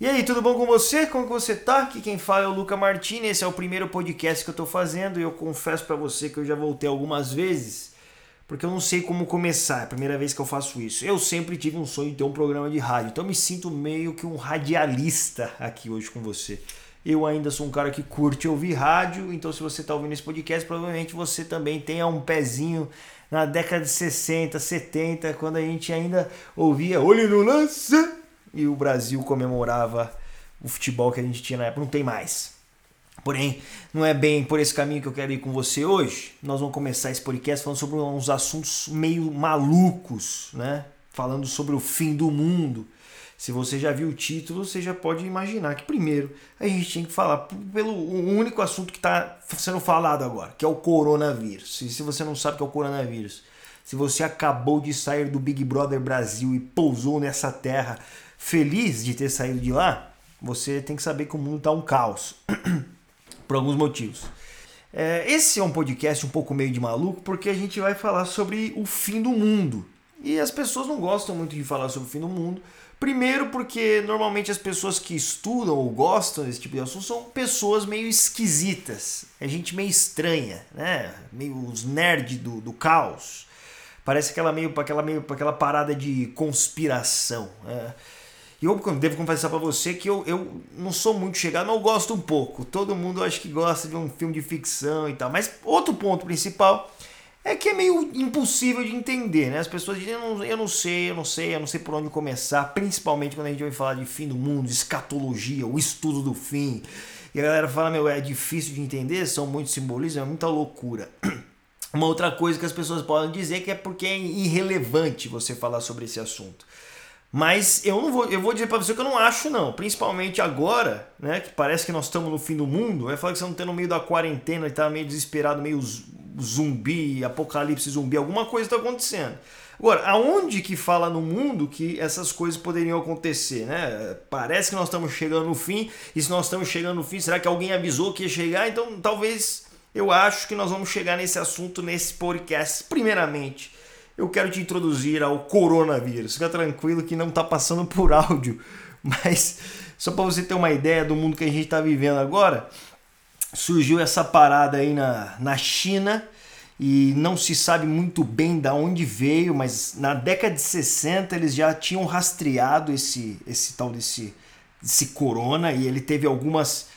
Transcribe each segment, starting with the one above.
E aí, tudo bom com você? Como que você tá? Aqui quem fala é o Luca Martini, esse é o primeiro podcast que eu tô fazendo e eu confesso para você que eu já voltei algumas vezes, porque eu não sei como começar, é a primeira vez que eu faço isso. Eu sempre tive um sonho de ter um programa de rádio, então eu me sinto meio que um radialista aqui hoje com você. Eu ainda sou um cara que curte ouvir rádio, então se você tá ouvindo esse podcast, provavelmente você também tenha um pezinho na década de 60, 70, quando a gente ainda ouvia Olho no lance e o Brasil comemorava o futebol que a gente tinha na época. Não tem mais. Porém, não é bem por esse caminho que eu quero ir com você hoje. Nós vamos começar esse podcast falando sobre uns assuntos meio malucos, né? Falando sobre o fim do mundo. Se você já viu o título, você já pode imaginar que primeiro a gente tinha que falar pelo único assunto que está sendo falado agora, que é o coronavírus. E se você não sabe o que é o coronavírus, se você acabou de sair do Big Brother Brasil e pousou nessa terra feliz de ter saído de lá, você tem que saber que o mundo está um caos. Por alguns motivos. É, esse é um podcast um pouco meio de maluco porque a gente vai falar sobre o fim do mundo. E as pessoas não gostam muito de falar sobre o fim do mundo. Primeiro, porque normalmente as pessoas que estudam ou gostam desse tipo de assunto são pessoas meio esquisitas. É gente meio estranha, né? Meio os nerds do, do caos. Parece aquela meio, aquela meio aquela parada de conspiração. Né? E eu devo confessar para você que eu, eu não sou muito chegado, mas eu gosto um pouco. Todo mundo acho que gosta de um filme de ficção e tal. Mas outro ponto principal é que é meio impossível de entender, né? As pessoas dizem, eu não, eu não sei, eu não sei, eu não sei por onde começar, principalmente quando a gente vai falar de fim do mundo, escatologia, o estudo do fim. E a galera fala, meu, é difícil de entender, são muitos simbolismos, é muita loucura. Uma outra coisa que as pessoas podem dizer que é porque é irrelevante você falar sobre esse assunto. Mas eu não vou, eu vou dizer para você que eu não acho não, principalmente agora, né, que parece que nós estamos no fim do mundo. Vai falar que você não tem no meio da quarentena e tá meio desesperado, meio zumbi, apocalipse zumbi, alguma coisa está acontecendo. Agora, aonde que fala no mundo que essas coisas poderiam acontecer, né? Parece que nós estamos chegando no fim, e se nós estamos chegando no fim, será que alguém avisou que ia chegar? Então, talvez eu acho que nós vamos chegar nesse assunto nesse podcast. Primeiramente, eu quero te introduzir ao coronavírus. Fica tranquilo que não está passando por áudio, mas só para você ter uma ideia do mundo que a gente está vivendo agora, surgiu essa parada aí na, na China e não se sabe muito bem da onde veio, mas na década de 60 eles já tinham rastreado esse, esse tal desse, desse corona e ele teve algumas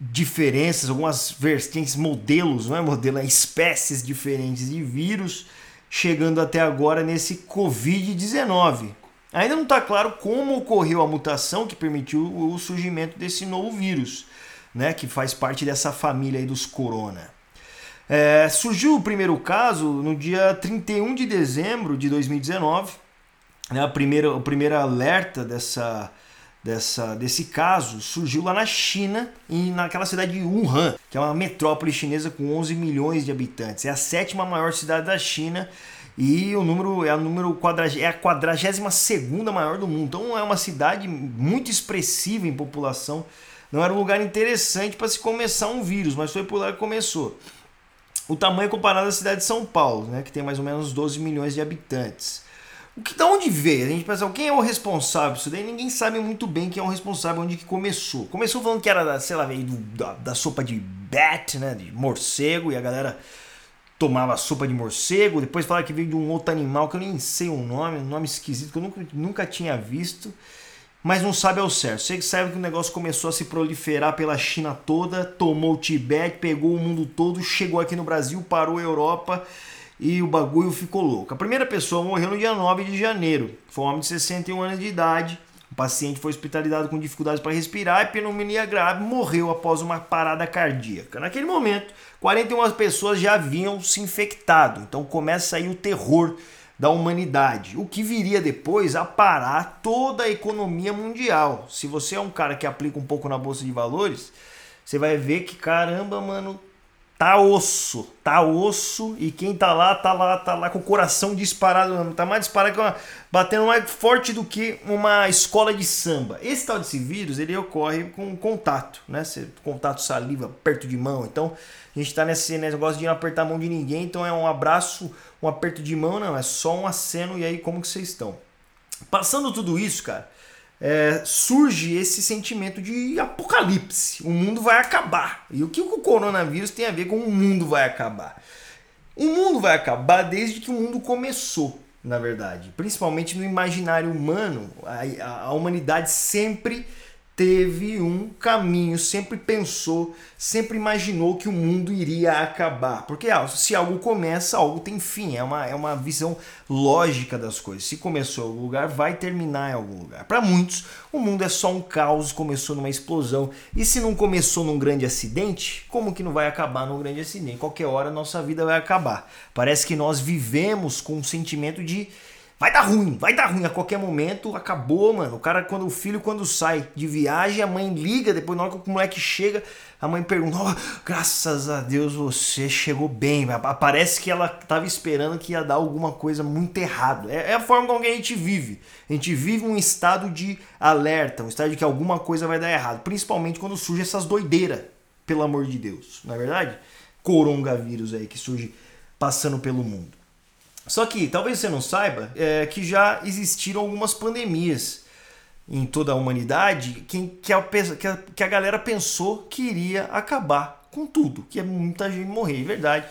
diferenças, algumas vertentes, modelos, não é modelo, é espécies diferentes de vírus chegando até agora nesse Covid-19. Ainda não está claro como ocorreu a mutação que permitiu o surgimento desse novo vírus, né, que faz parte dessa família dos corona. É, surgiu o primeiro caso no dia 31 de dezembro de 2019, né, a primeira, o primeiro alerta dessa, dessa, desse caso surgiu lá na China, e naquela cidade de Wuhan, que é uma metrópole chinesa com 11 milhões de habitantes. É a sétima maior cidade da China e o número é, o número quadrag... é a 42 segunda maior do mundo. Então é uma cidade muito expressiva em população. Não era um lugar interessante para se começar um vírus, mas foi por lá que começou. O tamanho comparado à cidade de São Paulo, né, que tem mais ou menos 12 milhões de habitantes. O que da onde veio? A gente pensa, quem é o responsável isso daí? Ninguém sabe muito bem quem é o responsável, onde que começou. Começou falando que era, da, sei lá, veio da, da sopa de bat, né, de morcego, e a galera tomava sopa de morcego. Depois falaram que veio de um outro animal que eu nem sei o nome, um nome esquisito que eu nunca, nunca tinha visto, mas não sabe ao certo. Sei que sabe que o negócio começou a se proliferar pela China toda, tomou o Tibete, pegou o mundo todo, chegou aqui no Brasil, parou a Europa e o bagulho ficou louco. A primeira pessoa morreu no dia 9 de janeiro. Foi um homem de 61 anos de idade. O paciente foi hospitalizado com dificuldades para respirar e pneumonia grave morreu após uma parada cardíaca. Naquele momento, 41 pessoas já haviam se infectado. Então começa aí o terror da humanidade, o que viria depois a parar toda a economia mundial. Se você é um cara que aplica um pouco na bolsa de valores, você vai ver que caramba, mano, Tá osso, tá osso e quem tá lá, tá lá, tá lá com o coração disparado, tá mais disparado que uma, batendo mais forte do que uma escola de samba. Esse tal desse vírus, ele ocorre com contato, né? Contato saliva, perto de mão. Então, a gente tá nesse negócio de não apertar a mão de ninguém, então é um abraço, um aperto de mão, não, é só um aceno e aí como que vocês estão? Passando tudo isso, cara, é, surge esse sentimento de apocalipse. O mundo vai acabar. E o que o coronavírus tem a ver com o mundo vai acabar? O mundo vai acabar desde que o mundo começou, na verdade. Principalmente no imaginário humano, a, a humanidade sempre teve um caminho, sempre pensou, sempre imaginou que o mundo iria acabar. Porque ah, se algo começa, algo tem fim. É uma, é uma visão lógica das coisas. Se começou em algum lugar, vai terminar em algum lugar. Para muitos, o mundo é só um caos, começou numa explosão. E se não começou num grande acidente, como que não vai acabar num grande acidente? Qualquer hora nossa vida vai acabar. Parece que nós vivemos com um sentimento de Vai dar ruim, vai dar ruim a qualquer momento, acabou, mano. O cara, quando o filho, quando sai de viagem, a mãe liga, depois na hora que o moleque chega, a mãe pergunta: oh, graças a Deus você chegou bem. Parece que ela tava esperando que ia dar alguma coisa muito errado. É, é a forma como a gente vive. A gente vive um estado de alerta, um estado de que alguma coisa vai dar errado. Principalmente quando surge essas doideiras, pelo amor de Deus. Não é verdade? Coronavírus aí que surge passando pelo mundo. Só que talvez você não saiba é, que já existiram algumas pandemias em toda a humanidade que, que, a, que a galera pensou que iria acabar com tudo, que é muita gente morrer, é verdade.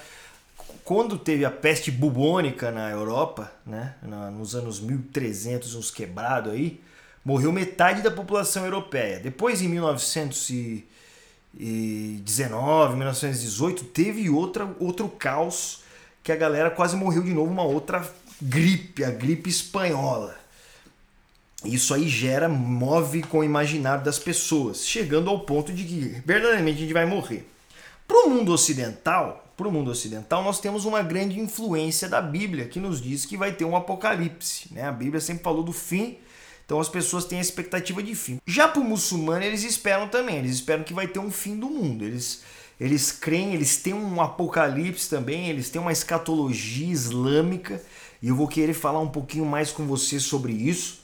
Quando teve a peste bubônica na Europa, né, nos anos 1300, uns quebrados aí, morreu metade da população europeia. Depois, em 1919, 1918, teve outra, outro caos que a galera quase morreu de novo uma outra gripe, a gripe espanhola. Isso aí gera, move com o imaginário das pessoas, chegando ao ponto de que verdadeiramente a gente vai morrer. Para o mundo ocidental, para o mundo ocidental, nós temos uma grande influência da Bíblia que nos diz que vai ter um apocalipse. Né? A Bíblia sempre falou do fim, então as pessoas têm a expectativa de fim. Já para o muçulmano, eles esperam também, eles esperam que vai ter um fim do mundo. Eles eles creem, eles têm um apocalipse também, eles têm uma escatologia islâmica e eu vou querer falar um pouquinho mais com você sobre isso.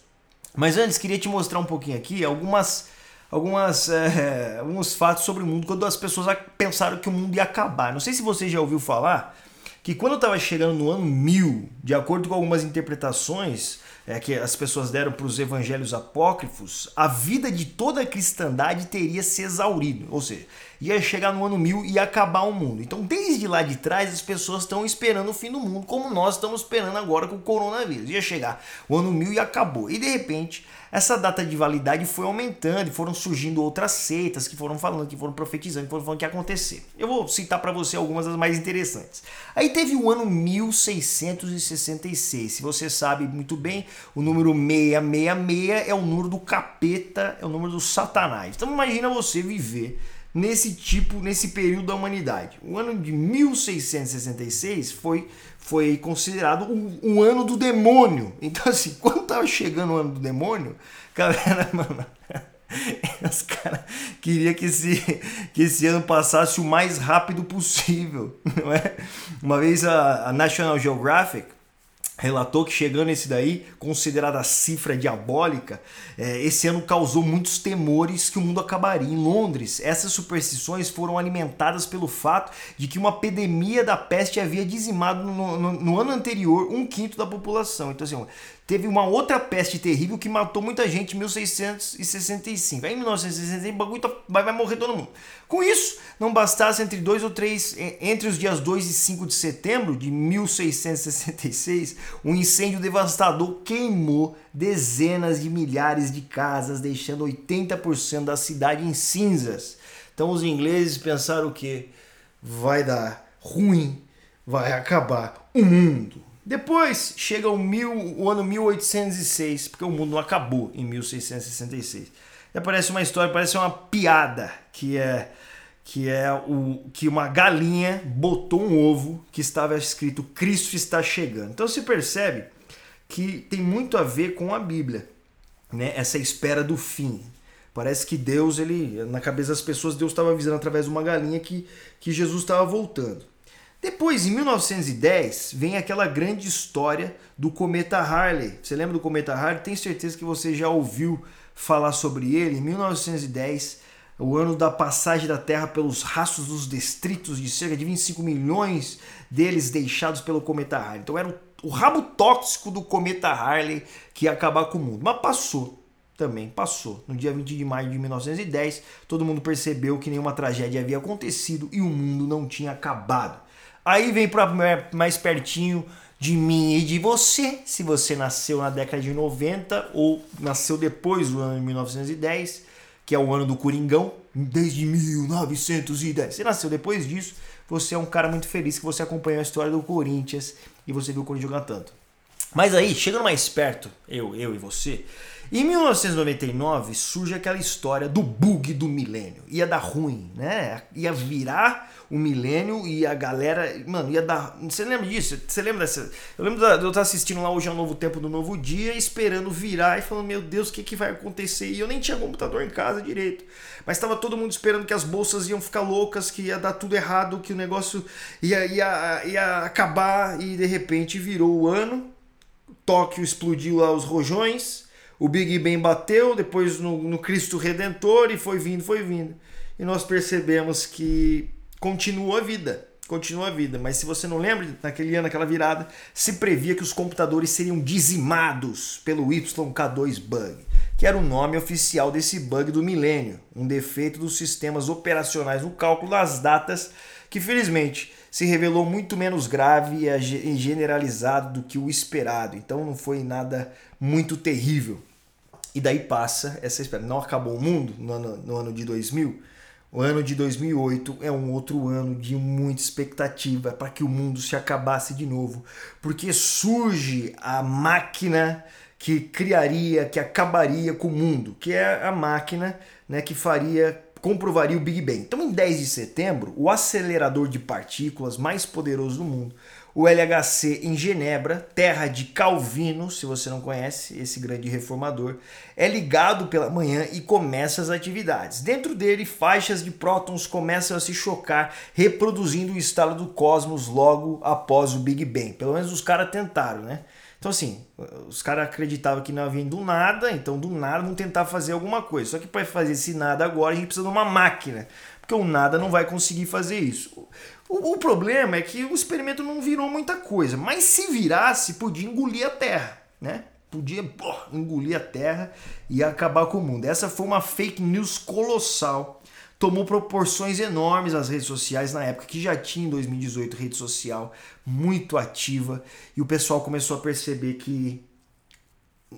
Mas antes, queria te mostrar um pouquinho aqui algumas, algumas, é, alguns fatos sobre o mundo quando as pessoas pensaram que o mundo ia acabar. Não sei se você já ouviu falar que quando estava chegando no ano 1000, de acordo com algumas interpretações, é, que as pessoas deram para os evangelhos apócrifos, a vida de toda a cristandade teria se exaurido. Ou seja, ia chegar no ano mil e acabar o mundo. Então, desde lá de trás, as pessoas estão esperando o fim do mundo, como nós estamos esperando agora com o coronavírus. Ia chegar o ano mil e acabou. E de repente, essa data de validade foi aumentando e foram surgindo outras seitas que foram falando, que foram profetizando, que foram falando que ia acontecer. Eu vou citar para você algumas das mais interessantes. Aí teve o ano 1666. Se você sabe muito bem, o número 666 é o número do capeta, é o número do satanás. Então imagina você viver nesse tipo, nesse período da humanidade. O ano de 1666 foi, foi considerado o, ano do demônio. Então, assim, quando estava chegando o ano do demônio, galera, mano, os caras queriam que esse, que esse ano passasse o mais rápido possível, não é? Uma vez a, a National Geographic relatou que chegando esse daí, considerada a cifra diabólica, é, esse ano causou muitos temores que o mundo acabaria. Em Londres, essas superstições foram alimentadas pelo fato de que uma epidemia da peste havia dizimado no, no, no ano anterior um quinto da população. Então, assim, teve uma outra peste terrível que matou muita gente em 1665. Aí em 1965 bagulho tá, vai, vai morrer todo mundo. Com isso, não bastasse entre dois ou três, entre os dias 2 e 5 de setembro de 1666, um incêndio devastador queimou dezenas de milhares de casas, deixando 80% da cidade em cinzas. Então os ingleses pensaram o que? Vai dar ruim, vai acabar o mundo. Depois chega o, mil, o ano 1806, porque o mundo não acabou em 1666. E aparece uma história, parece uma piada, que é que é o que uma galinha botou um ovo que estava escrito Cristo está chegando. Então se percebe que tem muito a ver com a Bíblia, né? Essa espera do fim. Parece que Deus, ele na cabeça das pessoas, Deus estava avisando através de uma galinha que, que Jesus estava voltando. Depois, em 1910, vem aquela grande história do cometa Harley. Você lembra do cometa Harley? Tenho certeza que você já ouviu falar sobre ele. Em 1910, o ano da passagem da Terra pelos rastros dos destritos de cerca de 25 milhões deles deixados pelo cometa Harley. Então era o, o rabo tóxico do cometa Harley que ia acabar com o mundo. Mas passou. também passou. No dia 20 de maio de 1910, todo mundo percebeu que nenhuma tragédia havia acontecido e o mundo não tinha acabado. Aí vem para mais pertinho de mim e de você, se você nasceu na década de 90 ou nasceu depois do ano de 1910, que é o ano do Coringão, desde 1910. Você nasceu depois disso, você é um cara muito feliz que você acompanhou a história do Corinthians e você viu o Corinthians jogar tanto. Mas aí, chegando mais perto, eu, eu e você, em 1999 surge aquela história do bug do milênio. Ia dar ruim, né? Ia virar o milênio e a galera. Mano, ia dar. Você lembra disso? Você lembra dessa. Eu lembro de eu estar assistindo lá hoje ao Novo Tempo do Novo Dia, esperando virar e falando, meu Deus, o que, que vai acontecer? E eu nem tinha computador em casa direito. Mas estava todo mundo esperando que as bolsas iam ficar loucas, que ia dar tudo errado, que o negócio ia, ia, ia acabar e de repente virou o ano. Tóquio explodiu lá os rojões o Big Bang bateu, depois no, no Cristo Redentor e foi vindo, foi vindo. E nós percebemos que continua a vida continua a vida. Mas se você não lembra, naquele ano, naquela virada, se previa que os computadores seriam dizimados pelo YK2 bug, que era o nome oficial desse bug do milênio, um defeito dos sistemas operacionais no cálculo das datas, que felizmente se revelou muito menos grave e generalizado do que o esperado. Então não foi nada muito terrível. E daí passa essa espera. Não acabou o mundo no ano, no ano de 2000. O ano de 2008 é um outro ano de muita expectativa para que o mundo se acabasse de novo, porque surge a máquina que criaria, que acabaria com o mundo, que é a máquina né, que faria comprovaria o Big Bang. Então, em 10 de setembro, o acelerador de partículas mais poderoso do mundo o LHC em Genebra, terra de Calvino, se você não conhece esse grande reformador, é ligado pela manhã e começa as atividades. Dentro dele, faixas de prótons começam a se chocar, reproduzindo o estado do cosmos logo após o Big Bang. Pelo menos os caras tentaram, né? Então, assim, os caras acreditavam que não havia do nada, então do nada vão tentar fazer alguma coisa. Só que para fazer esse nada agora, a gente precisa de uma máquina, porque o nada não vai conseguir fazer isso. O, o, problema é que o experimento não virou muita coisa, mas se virasse, podia engolir a Terra, né? Podia pô, engolir a Terra e acabar com o mundo. Essa foi uma fake news colossal. Tomou proporções enormes nas redes sociais na época, que já tinha em 2018 rede social muito ativa, e o pessoal começou a perceber que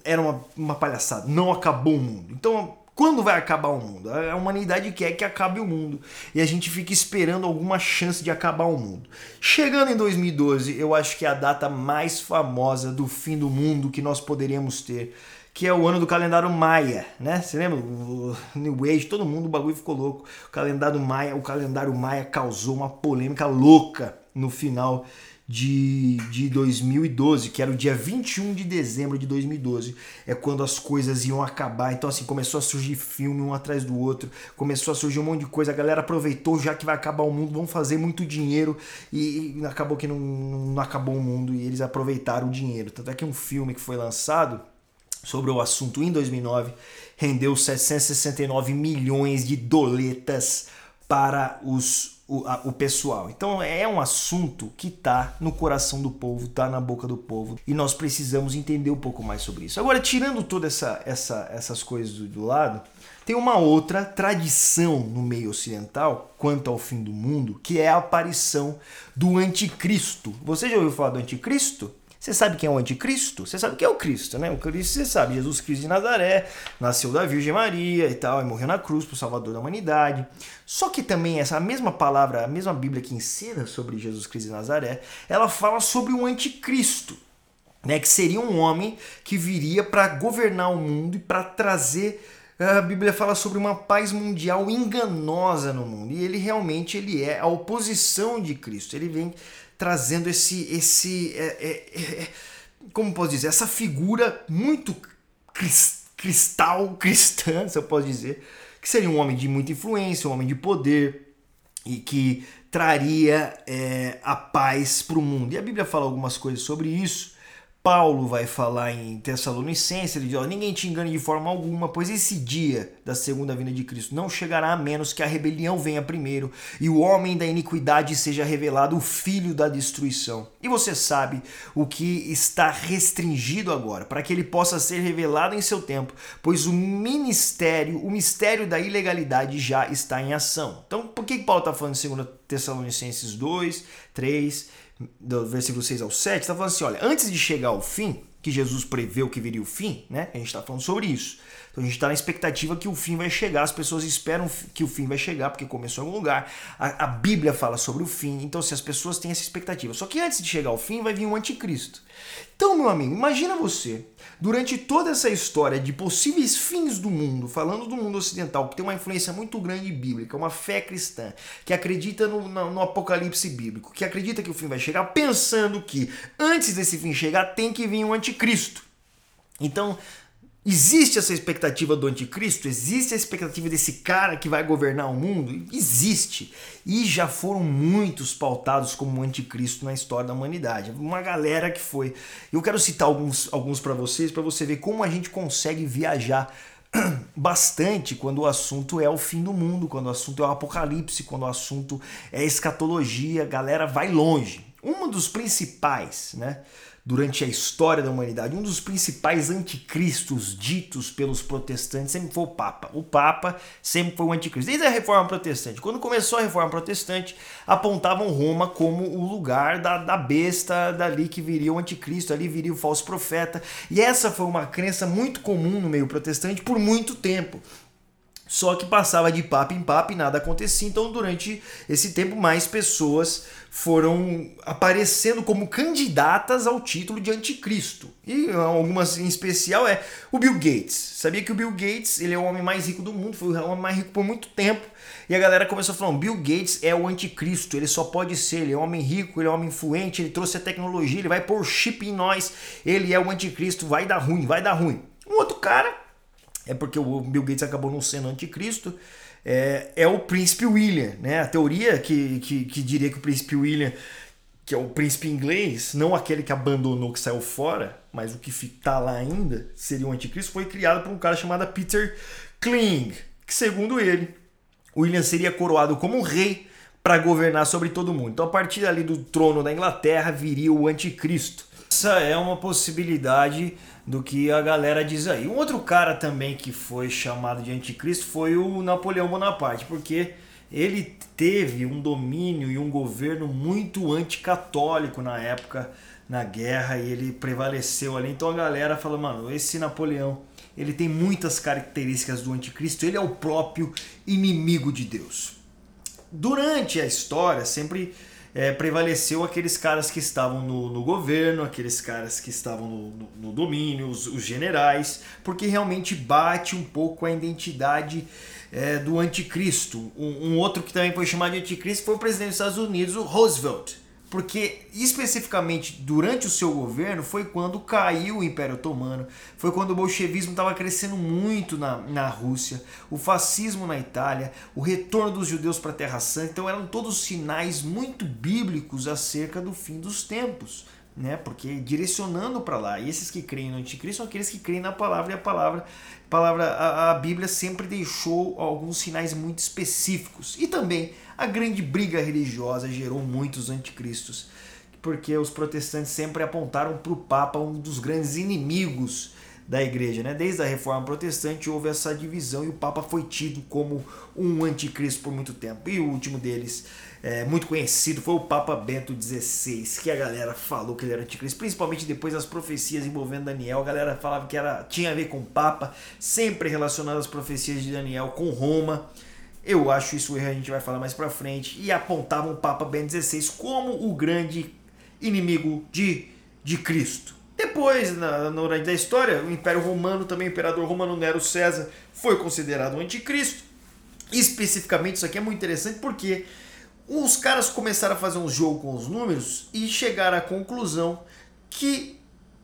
era uma, uma palhaçada, não acabou o mundo. Então quando vai acabar o mundo? A humanidade quer que acabe o mundo e a gente fica esperando alguma chance de acabar o mundo. Chegando em 2012, eu acho que é a data mais famosa do fim do mundo que nós poderíamos ter, que é o ano do calendário Maia, né? Você lembra? O New Age, todo mundo, o bagulho ficou louco. O calendário Maia, o calendário Maia causou uma polêmica louca no final de, de 2012, que era o dia 21 de dezembro de 2012, é quando as coisas iam acabar. Então, assim, começou a surgir filme um atrás do outro, começou a surgir um monte de coisa. A galera aproveitou, já que vai acabar o mundo, vão fazer muito dinheiro. E, e acabou que não, não acabou o mundo e eles aproveitaram o dinheiro. Tanto é que um filme que foi lançado sobre o assunto em 2009 rendeu 769 milhões de doletas para os o, a, o pessoal. Então é um assunto que está no coração do povo, está na boca do povo e nós precisamos entender um pouco mais sobre isso. Agora, tirando todas essa, essa, essas coisas do, do lado, tem uma outra tradição no meio ocidental quanto ao fim do mundo, que é a aparição do anticristo. Você já ouviu falar do anticristo? Você sabe quem é o anticristo? Você sabe quem é o Cristo, né? O Cristo, você sabe, Jesus Cristo de Nazaré, nasceu da Virgem Maria e tal, e morreu na cruz por salvador da humanidade. Só que também essa mesma palavra, a mesma Bíblia que ensina sobre Jesus Cristo de Nazaré, ela fala sobre um anticristo, né? Que seria um homem que viria para governar o mundo e para trazer a Bíblia fala sobre uma paz mundial enganosa no mundo e ele realmente ele é a oposição de Cristo. Ele vem trazendo esse esse é, é, é, como posso dizer essa figura muito cristal cristã, se eu posso dizer, que seria um homem de muita influência, um homem de poder e que traria é, a paz para o mundo. E a Bíblia fala algumas coisas sobre isso Paulo vai falar em Tessalonicenses, ele diz, ó, ninguém te engane de forma alguma, pois esse dia da segunda vinda de Cristo não chegará a menos que a rebelião venha primeiro e o homem da iniquidade seja revelado, o filho da destruição. E você sabe o que está restringido agora, para que ele possa ser revelado em seu tempo, pois o ministério, o mistério da ilegalidade já está em ação. Então, por que Paulo está falando em 2 Tessalonicenses 2, 3 do versículo 6 ao 7, está falando assim: olha, antes de chegar ao fim, que Jesus preveu que viria o fim, né? A gente está falando sobre isso. Então a gente está na expectativa que o fim vai chegar, as pessoas esperam que o fim vai chegar, porque começou em algum lugar. A, a Bíblia fala sobre o fim, então se as pessoas têm essa expectativa. Só que antes de chegar ao fim, vai vir um anticristo. Então, meu amigo, imagina você, durante toda essa história de possíveis fins do mundo, falando do mundo ocidental, que tem uma influência muito grande bíblica, uma fé cristã, que acredita no, no, no apocalipse bíblico, que acredita que o fim vai chegar, pensando que antes desse fim chegar tem que vir um anticristo. Então, Existe essa expectativa do anticristo? Existe a expectativa desse cara que vai governar o mundo? Existe. E já foram muitos pautados como anticristo na história da humanidade. Uma galera que foi. Eu quero citar alguns, alguns para vocês, para você ver como a gente consegue viajar bastante quando o assunto é o fim do mundo, quando o assunto é o apocalipse, quando o assunto é escatologia. A galera vai longe. Um dos principais, né? Durante a história da humanidade, um dos principais anticristos ditos pelos protestantes sempre foi o Papa. O Papa sempre foi o anticristo. Desde a Reforma Protestante. Quando começou a Reforma Protestante, apontavam Roma como o lugar da, da besta, dali que viria o anticristo, ali viria o falso profeta. E essa foi uma crença muito comum no meio protestante por muito tempo. Só que passava de papo em papo e nada acontecia. Então, durante esse tempo, mais pessoas foram aparecendo como candidatas ao título de anticristo. E algumas em especial é o Bill Gates. Sabia que o Bill Gates ele é o homem mais rico do mundo, foi o homem mais rico por muito tempo. E a galera começou a falar: Bill Gates é o anticristo, ele só pode ser, ele é um homem rico, ele é um homem influente, ele trouxe a tecnologia, ele vai pôr chip em nós, ele é o anticristo, vai dar ruim, vai dar ruim. Um outro cara é porque o Bill Gates acabou não sendo anticristo, é, é o príncipe William. Né? A teoria que, que, que diria que o príncipe William, que é o príncipe inglês, não aquele que abandonou, que saiu fora, mas o que está lá ainda, seria o anticristo, foi criado por um cara chamado Peter Kling, que segundo ele, William seria coroado como rei para governar sobre todo mundo. Então, a partir ali do trono da Inglaterra, viria o anticristo. Essa é uma possibilidade do que a galera diz aí. Um outro cara também que foi chamado de anticristo foi o Napoleão Bonaparte, porque ele teve um domínio e um governo muito anticatólico na época, na guerra, e ele prevaleceu ali. Então a galera fala, mano, esse Napoleão, ele tem muitas características do anticristo, ele é o próprio inimigo de Deus. Durante a história, sempre é, prevaleceu aqueles caras que estavam no, no governo, aqueles caras que estavam no, no, no domínio, os, os, generais, porque realmente bate um pouco a identidade é, do anticristo. Um, um, outro que também foi chamado de anticristo foi o presidente dos Estados Unidos, o Roosevelt porque especificamente durante o seu governo foi quando caiu o Império Otomano, foi quando o bolchevismo estava crescendo muito na, na Rússia, o fascismo na Itália, o retorno dos judeus para a Terra Santa, então eram todos sinais muito bíblicos acerca do fim dos tempos né? Porque direcionando para lá. E esses que creem no anticristo são aqueles que creem na palavra e a palavra, palavra a, a, Bíblia sempre deixou alguns sinais muito específicos. E também a grande briga religiosa gerou muitos anticristos, porque os protestantes sempre apontaram para o Papa um dos grandes inimigos da igreja, né? Desde a reforma protestante houve essa divisão e o Papa foi tido como um anticristo por muito tempo. E o último deles é, muito conhecido foi o Papa Bento XVI, que a galera falou que ele era anticristo, principalmente depois das profecias envolvendo Daniel. A galera falava que era, tinha a ver com o Papa, sempre relacionado às profecias de Daniel com Roma. Eu acho isso erro, a gente vai falar mais pra frente. E apontavam o Papa Bento XVI como o grande inimigo de, de Cristo. Depois, na, na da história, o Império Romano, também o Imperador Romano Nero César, foi considerado um anticristo. Especificamente, isso aqui é muito interessante porque os caras começaram a fazer um jogo com os números e chegaram à conclusão que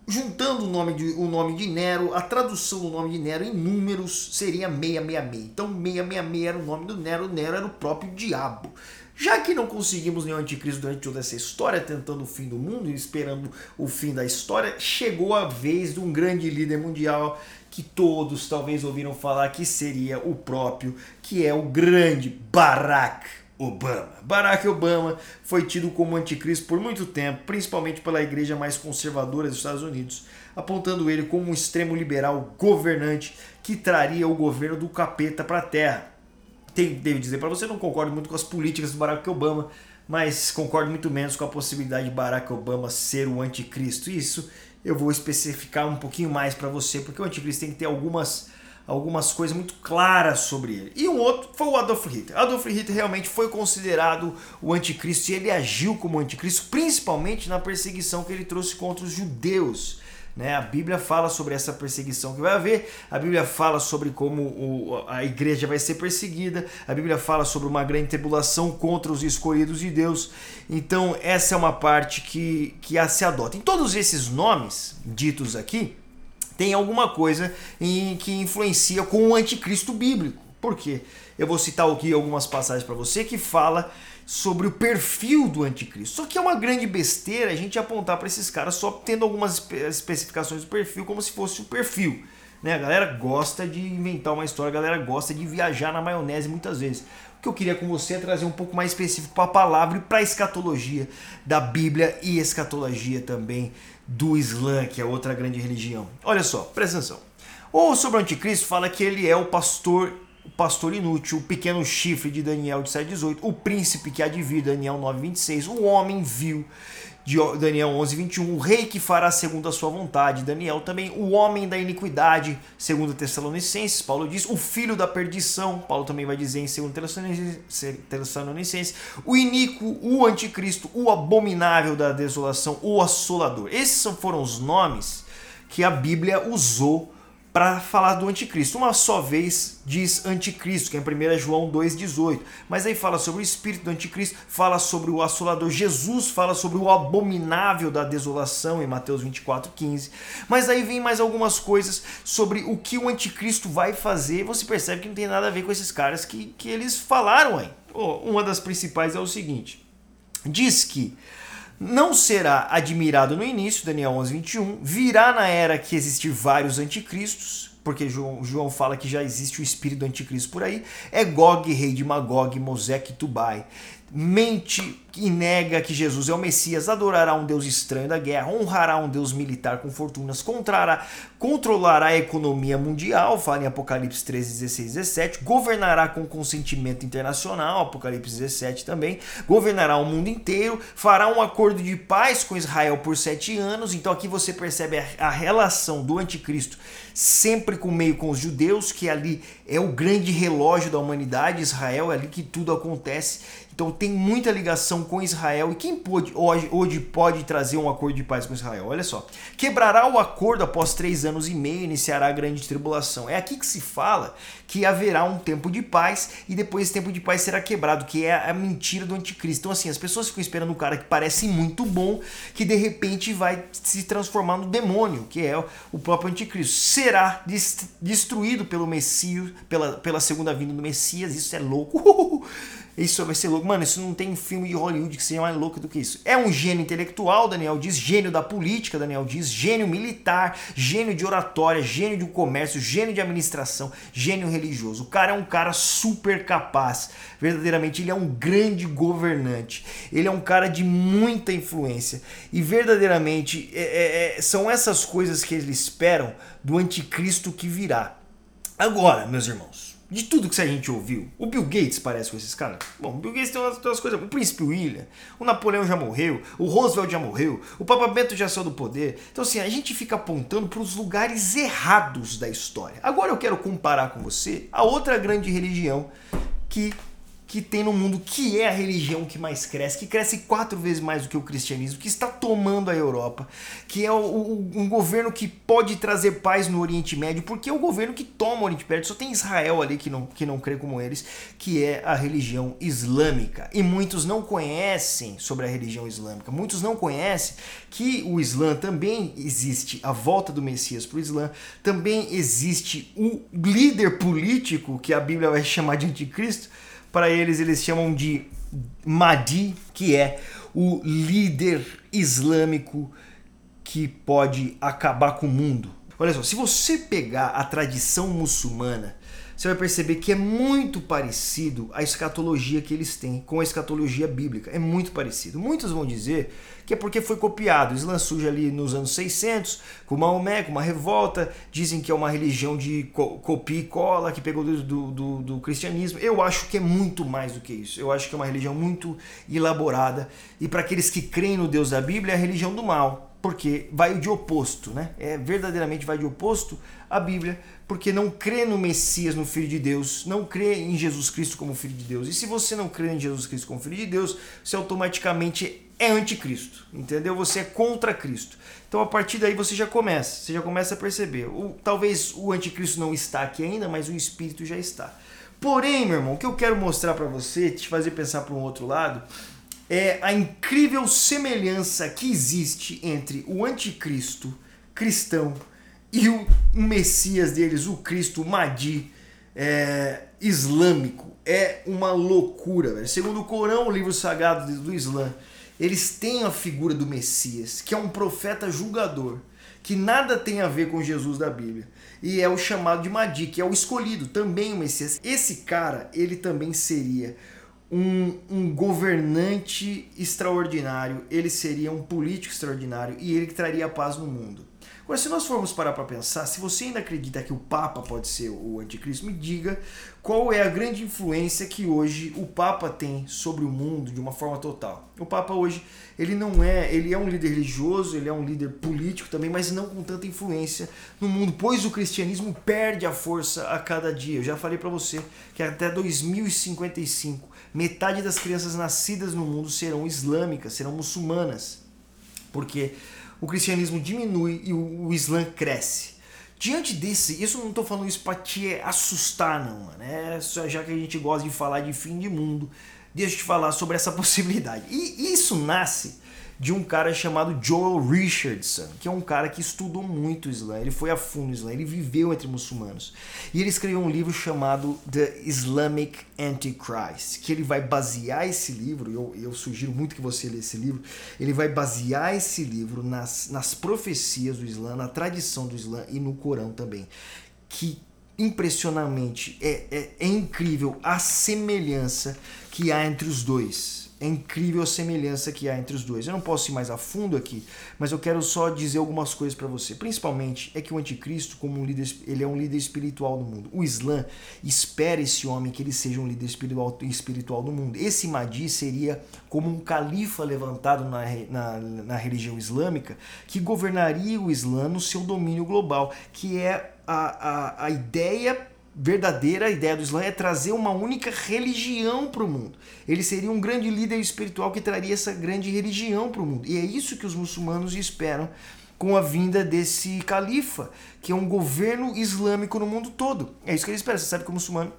juntando o nome de, o nome de Nero, a tradução do nome de Nero em números seria 666. Então 666 era o nome do Nero, Nero era o próprio diabo. Já que não conseguimos nenhum anticristo durante toda essa história, tentando o fim do mundo e esperando o fim da história, chegou a vez de um grande líder mundial que todos talvez ouviram falar que seria o próprio, que é o grande Barack Obama. Barack Obama foi tido como anticristo por muito tempo, principalmente pela igreja mais conservadora dos Estados Unidos, apontando ele como um extremo liberal governante que traria o governo do capeta para a terra. Tem, devo dizer para você, não concordo muito com as políticas do Barack Obama, mas concordo muito menos com a possibilidade de Barack Obama ser o anticristo. Isso eu vou especificar um pouquinho mais para você, porque o anticristo tem que ter algumas algumas coisas muito claras sobre ele. E um outro foi o Adolf Hitler. Adolf Hitler realmente foi considerado o anticristo e ele agiu como anticristo, principalmente na perseguição que ele trouxe contra os judeus. Né? A Bíblia fala sobre essa perseguição que vai haver, a Bíblia fala sobre como o, a igreja vai ser perseguida, a Bíblia fala sobre uma grande tribulação contra os escolhidos de Deus. Então, essa é uma parte que, que se adota. Em todos esses nomes ditos aqui, tem alguma coisa em que influencia com o anticristo bíblico. Por quê? Eu vou citar aqui algumas passagens para você que fala sobre o perfil do anticristo. Só que é uma grande besteira a gente apontar para esses caras só tendo algumas especificações do perfil como se fosse o perfil. Né? A galera gosta de inventar uma história, a galera gosta de viajar na maionese muitas vezes. O que eu queria com você é trazer um pouco mais específico para a palavra e para a escatologia da Bíblia e escatologia também do Islã, que é outra grande religião. Olha só, presta atenção. O sobre o anticristo fala que ele é o pastor o pastor inútil, o pequeno chifre de Daniel de 7,18, o príncipe que há de vir, Daniel 9,26, o homem vil de Daniel 11, 21, o rei que fará segundo a sua vontade, Daniel também, o homem da iniquidade, segundo Tessalonicenses, Paulo diz, o filho da perdição, Paulo também vai dizer em segundo Tessalonicenses, o iníquo, o anticristo, o abominável da desolação, o assolador. Esses foram os nomes que a Bíblia usou para falar do anticristo. Uma só vez diz anticristo, que é em 1 João 2,18. Mas aí fala sobre o espírito do anticristo, fala sobre o assolador. Jesus fala sobre o abominável da desolação em Mateus 24,15. Mas aí vem mais algumas coisas sobre o que o anticristo vai fazer. Você percebe que não tem nada a ver com esses caras que, que eles falaram aí. Oh, uma das principais é o seguinte: diz que não será admirado no início, Daniel 11, 21, virá na era que existir vários anticristos, porque João, João fala que já existe o espírito anticristo por aí, é Gog, rei de Magog, Mosec Tubai. Mente e nega que Jesus é o Messias, adorará um Deus estranho da guerra, honrará um Deus militar com fortunas, contrará, controlará a economia mundial, fala em Apocalipse 13, 16, 17, governará com consentimento internacional, Apocalipse 17 também, governará o mundo inteiro, fará um acordo de paz com Israel por sete anos, então aqui você percebe a, a relação do anticristo sempre com meio com os judeus, que ali é o grande relógio da humanidade, Israel, é ali que tudo acontece. Então tem muita ligação com Israel. E quem pode, hoje, hoje pode trazer um acordo de paz com Israel? Olha só. Quebrará o acordo após três anos e meio, iniciará a grande tribulação. É aqui que se fala que haverá um tempo de paz e depois esse tempo de paz será quebrado, que é a mentira do anticristo. Então, assim, as pessoas ficam esperando um cara que parece muito bom, que de repente vai se transformar no demônio, que é o próprio anticristo. Será destruído pelo Messias, pela, pela segunda vinda do Messias. Isso é louco. Isso vai ser louco. Mano, isso não tem filme de Hollywood que seja mais louco do que isso. É um gênio intelectual, Daniel diz, gênio da política, Daniel diz, gênio militar, gênio de oratória, gênio de comércio, gênio de administração, gênio religioso. O cara é um cara super capaz. Verdadeiramente, ele é um grande governante. Ele é um cara de muita influência. E verdadeiramente, é, é, é são essas coisas que eles esperam do anticristo que virá. Agora, meus irmãos de tudo que a gente ouviu, o Bill Gates parece com esses caras. Bom, o Bill Gates tem umas, tem umas coisas. O Príncipe William, o Napoleão já morreu, o Roosevelt já morreu, o Papa Bento já saiu do poder. Então, assim, a gente fica apontando para os lugares errados da história. Agora eu quero comparar com você a outra grande religião que que tem no mundo, que é a religião que mais cresce, que cresce quatro vezes mais do que o cristianismo, que está tomando a Europa, que é o, o, um governo que pode trazer paz no Oriente Médio, porque é o governo que toma o Oriente Médio, só tem Israel ali que não, que não crê como eles, que é a religião islâmica. E muitos não conhecem sobre a religião islâmica, muitos não conhecem que o Islã também existe, a volta do Messias para o Islã, também existe o líder político, que a Bíblia vai chamar de anticristo, para eles eles chamam de Mahdi, que é o líder islâmico que pode acabar com o mundo. Olha só, se você pegar a tradição muçulmana, você vai perceber que é muito parecido a escatologia que eles têm com a escatologia bíblica. É muito parecido. Muitos vão dizer que é porque foi copiado. O Islã surge ali nos anos 600, com Maomé, com uma revolta. Dizem que é uma religião de copia e cola, que pegou do, do, do, do cristianismo. Eu acho que é muito mais do que isso. Eu acho que é uma religião muito elaborada. E para aqueles que creem no Deus da Bíblia, é a religião do mal porque vai de oposto, né? É verdadeiramente vai de oposto à Bíblia, porque não crê no Messias, no Filho de Deus, não crê em Jesus Cristo como Filho de Deus. E se você não crê em Jesus Cristo como Filho de Deus, você automaticamente é anticristo, entendeu? Você é contra Cristo. Então a partir daí você já começa, você já começa a perceber. O, talvez o anticristo não está aqui ainda, mas o Espírito já está. Porém, meu irmão, o que eu quero mostrar para você, te fazer pensar para um outro lado, é a incrível semelhança que existe entre o anticristo cristão e o Messias deles, o Cristo Mahdi é, islâmico. É uma loucura, velho. Segundo o Corão, o livro sagrado do Islã, eles têm a figura do Messias, que é um profeta julgador, que nada tem a ver com Jesus da Bíblia. E é o chamado de Mahdi, que é o escolhido, também o Messias. Esse cara, ele também seria um, um, governante extraordinário, ele seria um político extraordinário e ele traria a paz no mundo. Agora, se nós formos parar para pensar, se você ainda acredita que o Papa pode ser o anticristo, me diga qual é a grande influência que hoje o Papa tem sobre o mundo de uma forma total. O Papa hoje, ele não é, ele é um líder religioso, ele é um líder político também, mas não com tanta influência no mundo, pois o cristianismo perde a força a cada dia. Eu já falei para você que até 2055 metade das crianças nascidas no mundo serão islâmicas, serão muçulmanas, porque o cristianismo diminui e o, Islã cresce. Diante desse, isso não estou falando isso para te assustar, não, mano. É só já que a gente gosta de falar de fim de mundo, deixa eu te falar sobre essa possibilidade. E isso nasce de um cara chamado Joel Richardson, que é um cara que estudou muito o Islã, ele foi a fundo no Islã, ele viveu entre muçulmanos. E ele escreveu um livro chamado The Islamic Antichrist, que ele vai basear esse livro, eu, eu sugiro muito que você lê esse livro, ele vai basear esse livro nas, nas profecias do Islã, na tradição do Islã e no Corão também. Que impressionantemente é, é, é incrível a semelhança que há entre os dois é incrível a semelhança que há entre os dois. Eu não posso ir mais a fundo aqui, mas eu quero só dizer algumas coisas para você. Principalmente é que o anticristo, como um líder, ele é um líder espiritual do mundo. O Islã espera esse homem que ele seja um líder espiritual, espiritual do mundo. Esse Mahdi seria como um califa levantado na, na, na religião islâmica que governaria o Islã no seu domínio global, que é a, a, a ideia verdadeira ideia do Islã é trazer uma única religião para o mundo. Ele seria um grande líder espiritual que traria essa grande religião para o mundo. E é isso que os muçulmanos esperam com a vinda desse califa, que é um governo islâmico no mundo todo. É isso que eles esperam. Você sabe que o muçulmano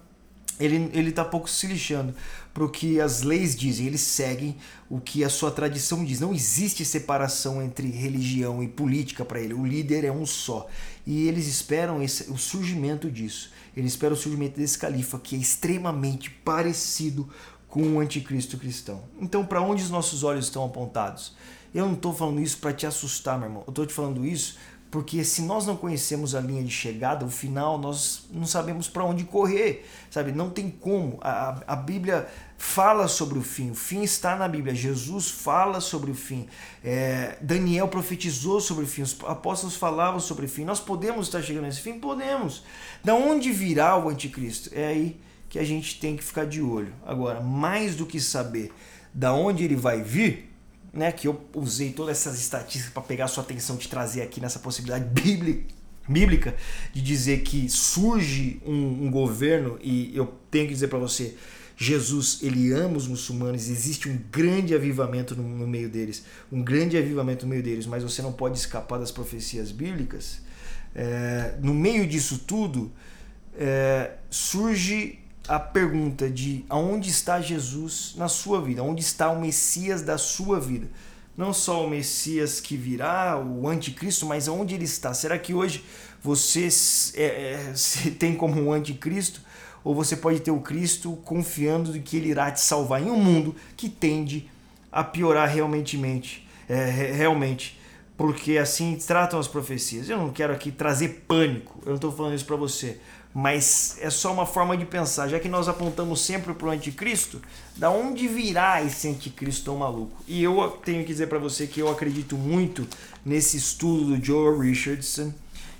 ele ele está pouco se lixando para o que as leis dizem, eles seguem o que a sua tradição diz. Não existe separação entre religião e política para ele. O líder é um só. E eles esperam esse, o surgimento disso. Ele espera o surgimento desse califa que é extremamente parecido com o anticristo cristão. Então, para onde os nossos olhos estão apontados? Eu não estou falando isso para te assustar, meu irmão. Eu estou te falando isso porque se nós não conhecemos a linha de chegada, o final, nós não sabemos para onde correr, sabe? Não tem como. A, a Bíblia fala sobre o fim, o fim está na Bíblia. Jesus fala sobre o fim. É, Daniel profetizou sobre o fim, os apóstolos falavam sobre o fim. Nós podemos estar chegando nesse fim? Podemos. Da onde virá o anticristo? É aí que a gente tem que ficar de olho. Agora, mais do que saber da onde ele vai vir, né, que eu usei todas essas estatísticas para pegar sua atenção, te trazer aqui nessa possibilidade bíblica, bíblica de dizer que surge um, um governo e eu tenho que dizer para você, Jesus ele ama os muçulmanos, existe um grande avivamento no, no, meio deles, um grande avivamento no meio deles, mas você não pode escapar das profecias bíblicas. É, no meio disso tudo é, surge a pergunta de aonde está Jesus na sua vida, onde está o Messias da sua vida. Não só o Messias que virá, o anticristo, mas aonde ele está. Será que hoje você é, é, tem como um anticristo ou você pode ter o Cristo confiando de que ele irá te salvar em um mundo que tende a piorar realmente, é, realmente, porque assim tratam as profecias. Eu não quero aqui trazer pânico, eu não estou falando isso para você, mas é só uma forma de pensar. Já que nós apontamos sempre para o anticristo, da onde virá esse anticristo tão maluco? E eu tenho que dizer para você que eu acredito muito nesse estudo do Joe Richardson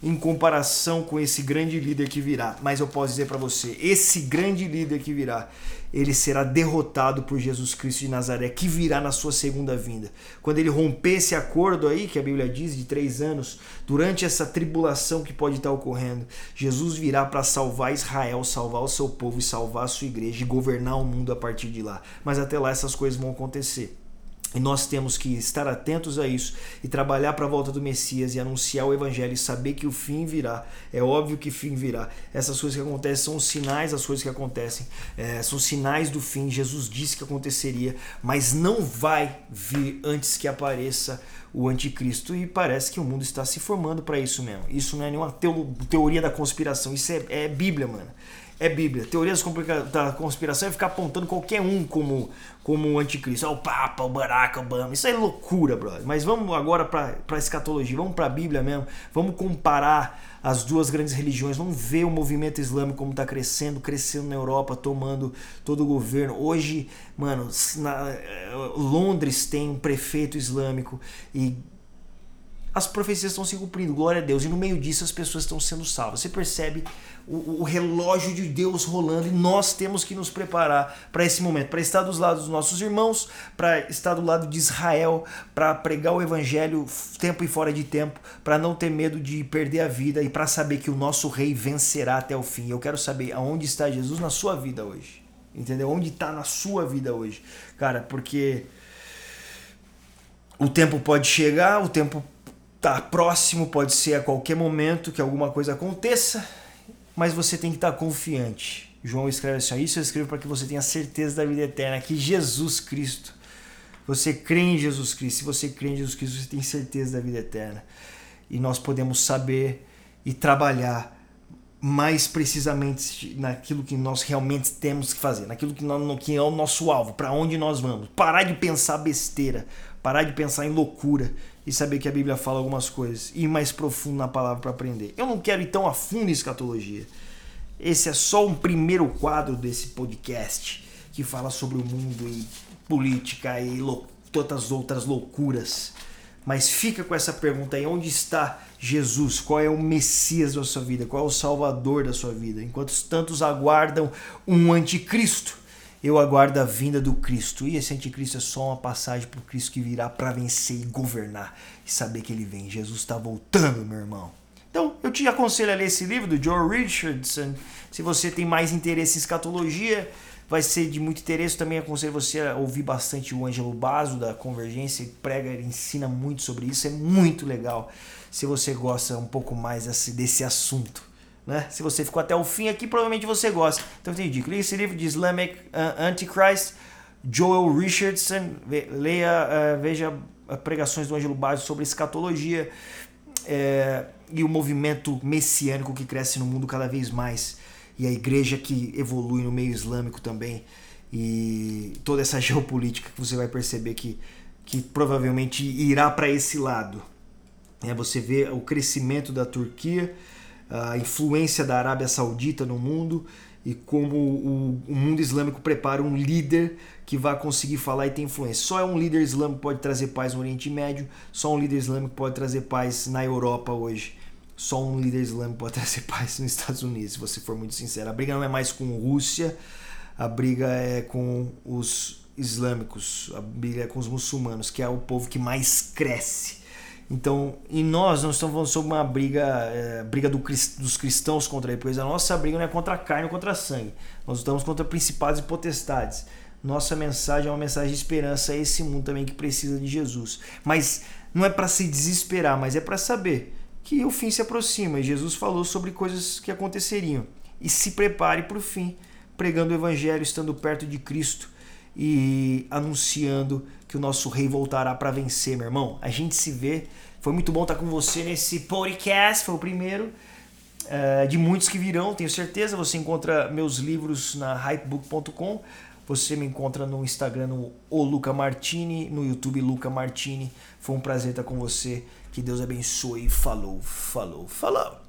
em comparação com esse grande líder que virá. Mas eu posso dizer para você, esse grande líder que virá, ele será derrotado por Jesus Cristo de Nazaré, que virá na sua segunda vinda. Quando ele romper esse acordo aí, que a Bíblia diz, de três anos, durante essa tribulação que pode estar ocorrendo, Jesus virá para salvar Israel, salvar o seu povo e salvar a sua igreja e governar o mundo a partir de lá. Mas até lá essas coisas vão acontecer. E nós temos que estar atentos a isso e trabalhar para a volta do Messias e anunciar o Evangelho e saber que o fim virá. É óbvio que o fim virá. Essas coisas que acontecem são sinais das coisas que acontecem. É, são sinais do fim. Jesus disse que aconteceria, mas não vai vir antes que apareça o anticristo. E parece que o mundo está se formando para isso mesmo. Isso não é nenhuma teoria da conspiração. Isso é, é Bíblia, mano é Bíblia. Teorias da conspiração é ficar apontando qualquer um como, como o anticristo. É o Papa, o Barack Obama. Isso é loucura, brother. Mas vamos agora para a escatologia, vamos para a Bíblia mesmo. Vamos comparar as duas grandes religiões. Vamos ver o movimento islâmico como está crescendo, crescendo na Europa, tomando todo o governo. Hoje, mano, na, eh, Londres tem um prefeito islâmico e as profecias estão se cumprindo, glória a Deus. E no meio disso as pessoas estão sendo salvas. Você percebe o, o relógio de Deus rolando e nós temos que nos preparar para esse momento, para estar dos lados dos nossos irmãos, para estar do lado de Israel, para pregar o evangelho tempo e fora de tempo, para não ter medo de perder a vida e para saber que o nosso rei vencerá até o fim. Eu quero saber aonde está Jesus na sua vida hoje. Entendeu? Onde está na sua vida hoje? Cara, porque o tempo pode chegar, o tempo tá próximo, pode ser a qualquer momento que alguma coisa aconteça, mas você tem que estar confiante. João escreve assim: Isso eu escrevo para que você tenha certeza da vida eterna, que Jesus Cristo. Você crê em Jesus Cristo. Se você crê em Jesus Cristo, você tem certeza da vida eterna. E nós podemos saber e trabalhar mais precisamente naquilo que nós realmente temos que fazer, naquilo que, nós, que é o nosso alvo, para onde nós vamos. Parar de pensar besteira, parar de pensar em loucura e saber que a Bíblia fala algumas coisas e ir mais profundo na palavra para aprender. Eu não quero ir tão a fundo em escatologia. Esse é só um primeiro quadro desse podcast que fala sobre o mundo e política e todas outras loucuras. Mas fica com essa pergunta aí: onde está Jesus? Qual é o Messias da sua vida? Qual é o Salvador da sua vida? Enquanto tantos aguardam um anticristo, eu aguardo a vinda do Cristo. E esse anticristo é só uma passagem para o Cristo que virá para vencer e governar. E saber que ele vem. Jesus está voltando, meu irmão. Então, eu te aconselho a ler esse livro do Joe Richardson. Se você tem mais interesse em escatologia, vai ser de muito interesse. Também aconselho você a ouvir bastante o Ângelo Baso da Convergência. Ele prega, ele ensina muito sobre isso. É muito legal se você gosta um pouco mais desse assunto. Né? Se você ficou até o fim aqui, provavelmente você gosta. Então tem dica. Leia esse livro de Islamic uh, Antichrist, Joel Richardson. Leia, uh, veja pregações do Ângelo Baggio sobre escatologia é, e o movimento messiânico que cresce no mundo cada vez mais. E a igreja que evolui no meio islâmico também. E toda essa geopolítica que você vai perceber que, que provavelmente irá para esse lado. É, você vê o crescimento da Turquia a influência da Arábia Saudita no mundo e como o, o, mundo islâmico prepara um líder que vai conseguir falar e ter influência. Só um líder islâmico pode trazer paz no Oriente Médio, só um líder islâmico pode trazer paz na Europa hoje. Só um líder islâmico pode trazer paz nos Estados Unidos, se você for muito sincero. A briga não é mais com Rússia, a briga é com os islâmicos, a briga é com os muçulmanos, que é o povo que mais cresce então, e nós não estamos falando sobre uma briga, é, briga do, dos cristãos contra ele, pois a nossa briga não é contra a carne ou contra a sangue. Nós estamos contra principados e potestades. Nossa mensagem é uma mensagem de esperança a esse mundo também que precisa de Jesus. Mas não é para se desesperar, mas é para saber que o fim se aproxima. E Jesus falou sobre coisas que aconteceriam. E se prepare para o fim, pregando o evangelho, estando perto de Cristo e anunciando que o nosso rei voltará para vencer, meu irmão. A gente se vê. Foi muito bom estar com você nesse podcast, foi o primeiro. é, de muitos que virão, tenho certeza. Você encontra meus livros na hypebook.com. Você me encontra no Instagram, no o Luca Martini, no YouTube Luca Martini. Foi um prazer estar com você. Que Deus abençoe. Falou, falou, falou.